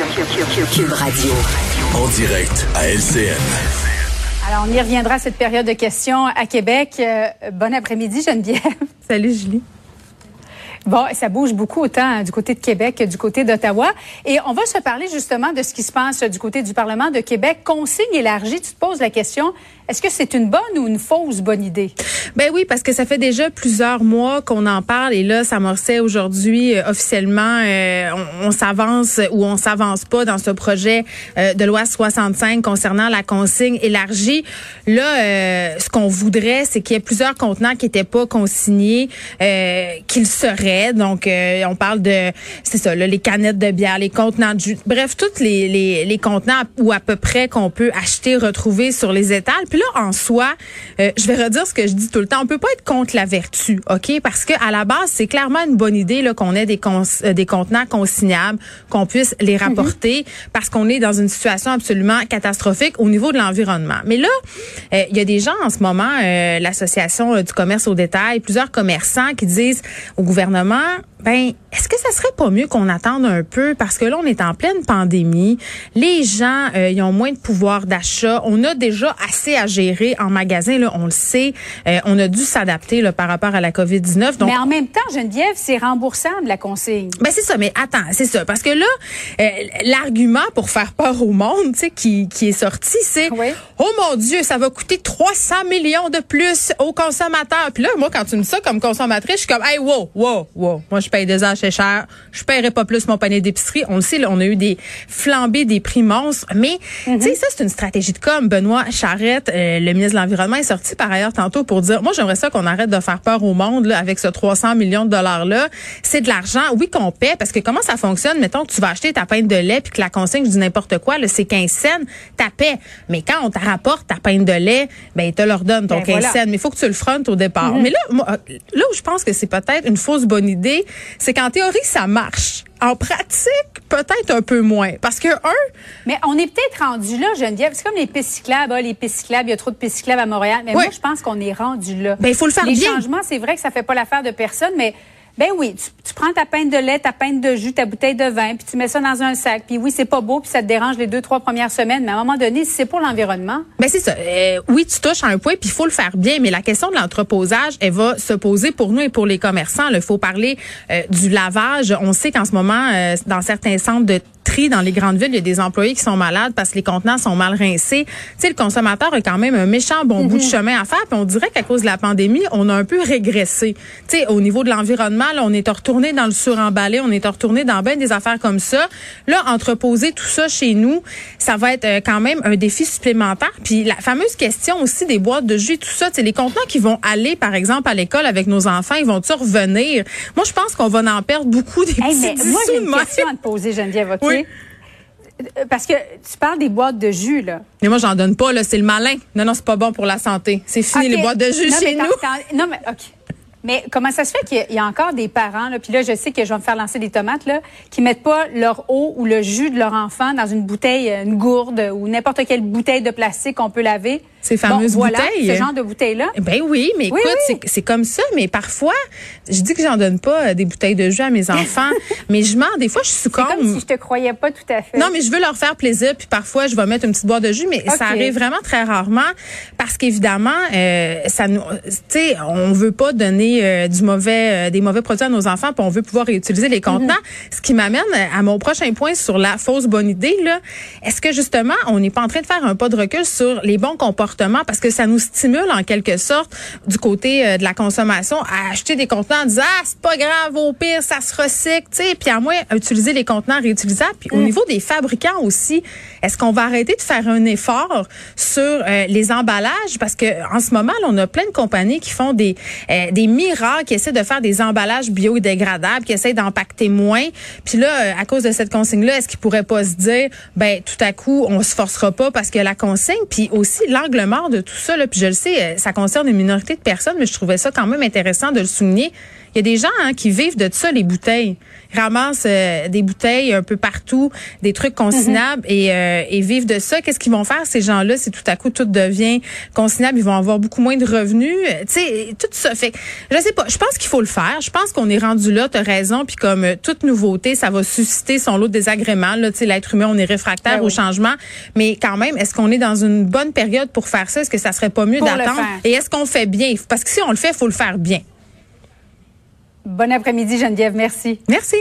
Cube Radio. En direct à LCN. Alors, on y reviendra à cette période de questions à Québec. Euh, bon après-midi, Geneviève. Salut, Julie. Bon, ça bouge beaucoup autant hein, du côté de Québec que du côté d'Ottawa. Et on va se parler justement de ce qui se passe du côté du Parlement de Québec. Consigne élargie, tu te poses la question, est-ce que c'est une bonne ou une fausse bonne idée? Ben oui, parce que ça fait déjà plusieurs mois qu'on en parle et là, ça morçait aujourd'hui euh, officiellement. Euh, on, s'avance ou on s'avance pas dans ce projet euh, de loi 65 concernant la consigne élargie. Là, ce qu'on voudrait, c'est qu'il y ait plusieurs contenants qui n'étaient pas consignés, qu'ils seraient. Donc, on parle de, c'est ça, là, les canettes de bière, les contenants de bref, tous les, les, les contenants ou à peu près qu'on peut acheter, retrouver sur les étals là, en soi, euh, je vais redire ce que je dis tout le temps. On peut pas être contre la vertu, ok? Parce que à la base, c'est clairement une bonne idée là qu'on ait des euh, des contenants consignables, qu'on puisse les mhm. rapporter, parce qu'on est dans une situation absolument catastrophique au niveau de l'environnement. Mais là, euh, il y a des gens en ce moment, l'association du commerce au détail, plusieurs commerçants qui disent au gouvernement, ben, est-ce que ça serait pas mieux qu'on attende un peu? Parce que là on est en pleine pandémie, les gens ils ont moins de pouvoir d'achat, on a déjà assez à gérer en magasin. Là, on le sait. Euh, on a dû s'adapter par rapport à la COVID-19. Donc, mais en même temps, Geneviève, c'est remboursable la consigne. Ben c'est ça. Mais attends, c'est ça. Parce que là, euh, l'argument pour faire peur au monde, tu sais, qui, qui est sorti, c'est oh mon Dieu, ça va coûter 300 millions de plus aux consommateurs. Puis là, moi, quand tu me dis ça comme consommatrice, je suis comme hey wow, wow, wow. Moi, je paye des achats chers. Je paierai pas plus mon panier d'épicerie. On le sait, là, on a eu des flambées des prix monstres. Mais tu sais, ça c'est une stratégie de com. Benoît Charrette euh, le ministre de l'Environnement est sorti par ailleurs tantôt pour dire, moi j'aimerais ça qu'on arrête de faire peur au monde là, avec ce 300 millions de dollars-là. C'est de l'argent, oui, qu'on paie, parce que comment ça fonctionne? Mettons que tu vas acheter ta pinte de lait puis que la consigne, je dis n'importe quoi, c'est 15 cents, ta paie. Mais quand on te rapporte ta pinte de lait, ben, te leur donne ton 15 ben, cents. Mais il faut que tu le frontes au départ. Mm-hmm. Mais là, moi, là où je pense que c'est peut-être une fausse bonne idée, c'est qu'en théorie, ça marche. En pratique, peut-être un peu moins. Parce que, un. Mais on est peut-être rendu là, Geneviève. C'est comme les pistes cyclables. Ah, les pistes cyclables, il y a trop de pistes cyclables à Montréal. Mais moi, je pense qu'on est rendu là. Ben, il faut le faire les bien. Changements, c'est vrai que ça fait pas l'affaire de personne, mais ben oui, tu, prends ta pinte de lait, ta pinte de jus, ta bouteille de vin, puis tu mets ça dans un sac. Puis oui, c'est pas beau, puis ça te dérange les deux, trois premières semaines. Mais à un moment donné, si c'est pour l'environnement. Ben c'est ça. Euh, oui, tu touches à un point, puis il faut le faire bien. Mais la question de l'entreposage, elle va se poser pour nous et pour les commerçants. Il faut parler euh, du lavage. On sait qu'en ce moment, euh, dans certains centres de tri dans les grandes villes, il y a des employés qui sont malades parce que les contenants sont mal rincés. Tu sais, le consommateur a quand même un méchant bon bout de mhm. chemin à faire. Puis on dirait qu'à cause de la pandémie, on a un peu régressé. Tu sais, au niveau de l'environnement, on est retourné dans le suremballé, on est retourné dans bien des affaires comme ça. Là, entreposer tout ça chez nous, ça va être euh, quand même un défi supplémentaire. Puis la fameuse question aussi des boîtes de jus, tout ça, c'est les contenants qui vont aller, par exemple, à l'école avec nos enfants, ils vont-ils revenir? Moi, je pense qu'on va en perdre beaucoup des petits mais Moi, j'ai une question à te poser, Geneviève, OK? Euh, parce que tu parles des boîtes de jus, là. Mais moi, j'en donne pas, là. C'est le malin. Non, non, c'est pas bon pour la santé. C'est fini, les boîtes de jus chez nous. Non, mais, OK. Mais comment ça se fait qu'il y a encore des parents, là, puis là, je sais que je vais me faire lancer des tomates, là, qui mettent pas leur eau ou le jus de leur enfant dans une bouteille, une gourde ou n'importe quelle bouteille de plastique qu'on peut laver? Ces fameuses voilà, bouteilles. Ce genre de bouteilles-là. Ben oui, mais écoute, c'est comme ça. Mais parfois, je dis que j'en donne pas euh, des bouteilles de jus à mes enfants, mais je mens. Des fois, je suis comme. comme si je te croyais pas tout à fait. Non, mais je veux leur faire plaisir. Puis parfois, je vais mettre une petite boîte de jus, mais ça arrive vraiment très rarement parce qu'évidemment, euh, ça nous, tu sais, on veut pas donner euh, du mauvais, euh, des mauvais produits à nos enfants, puis on veut pouvoir réutiliser les contenants. Mhm. Ce qui m'amène à mon prochain point sur la fausse bonne idée. Là, est-ce que justement, on n'est pas en train de faire un pas de recul sur les bons comportements comportement parce que ça nous stimule en quelque sorte du côté euh, de la consommation à acheter des contenants en disant ah c'est pas grave au pire ça se recycle, tu sais, puis à moins utiliser les contenants réutilisables. Puis au mm. niveau des fabricants aussi, est-ce qu'on va arrêter de faire un effort sur euh, les emballages? Parce que en ce moment on a plein de compagnies qui font des euh, des miracles, qui essaient de faire des emballages biodégradables, qui essaient d'empacter moins. Puis là, à cause de cette consigne là, est-ce qu'ils pourraient pas se dire ben tout à coup on se forcera pas parce que la consigne, puis aussi l'angle de tout ça. Puis je le sais, ça concerne une minorité de personnes, mais je trouvais ça quand même intéressant de le souligner. Il y a des gens hein, qui vivent de ça, les bouteilles. Ils ramassent euh, des bouteilles un peu partout, des trucs consignables et, euh, et vivent de ça. Qu'est-ce qu'ils vont faire, ces gens-là, si tout à coup tout devient consignable? Ils vont avoir beaucoup moins de revenus. Euh, tu sais, tout ça fait. Je sais pas. Je pense qu'il faut le faire. Je pense qu'on est rendu là. T'as raison. Puis comme toute nouveauté, ça va susciter son lot de désagréments. Là, tu sais, l'être humain, on est réfractaire ben au changement. Mais quand même, est-ce qu'on est dans une bonne période pour faire ça? Est-ce que ça serait pas mieux d'attendre? Et est-ce qu'on fait bien? Parce que si on le fait, il faut le faire bien. Bon après-midi, Geneviève. Merci. Merci.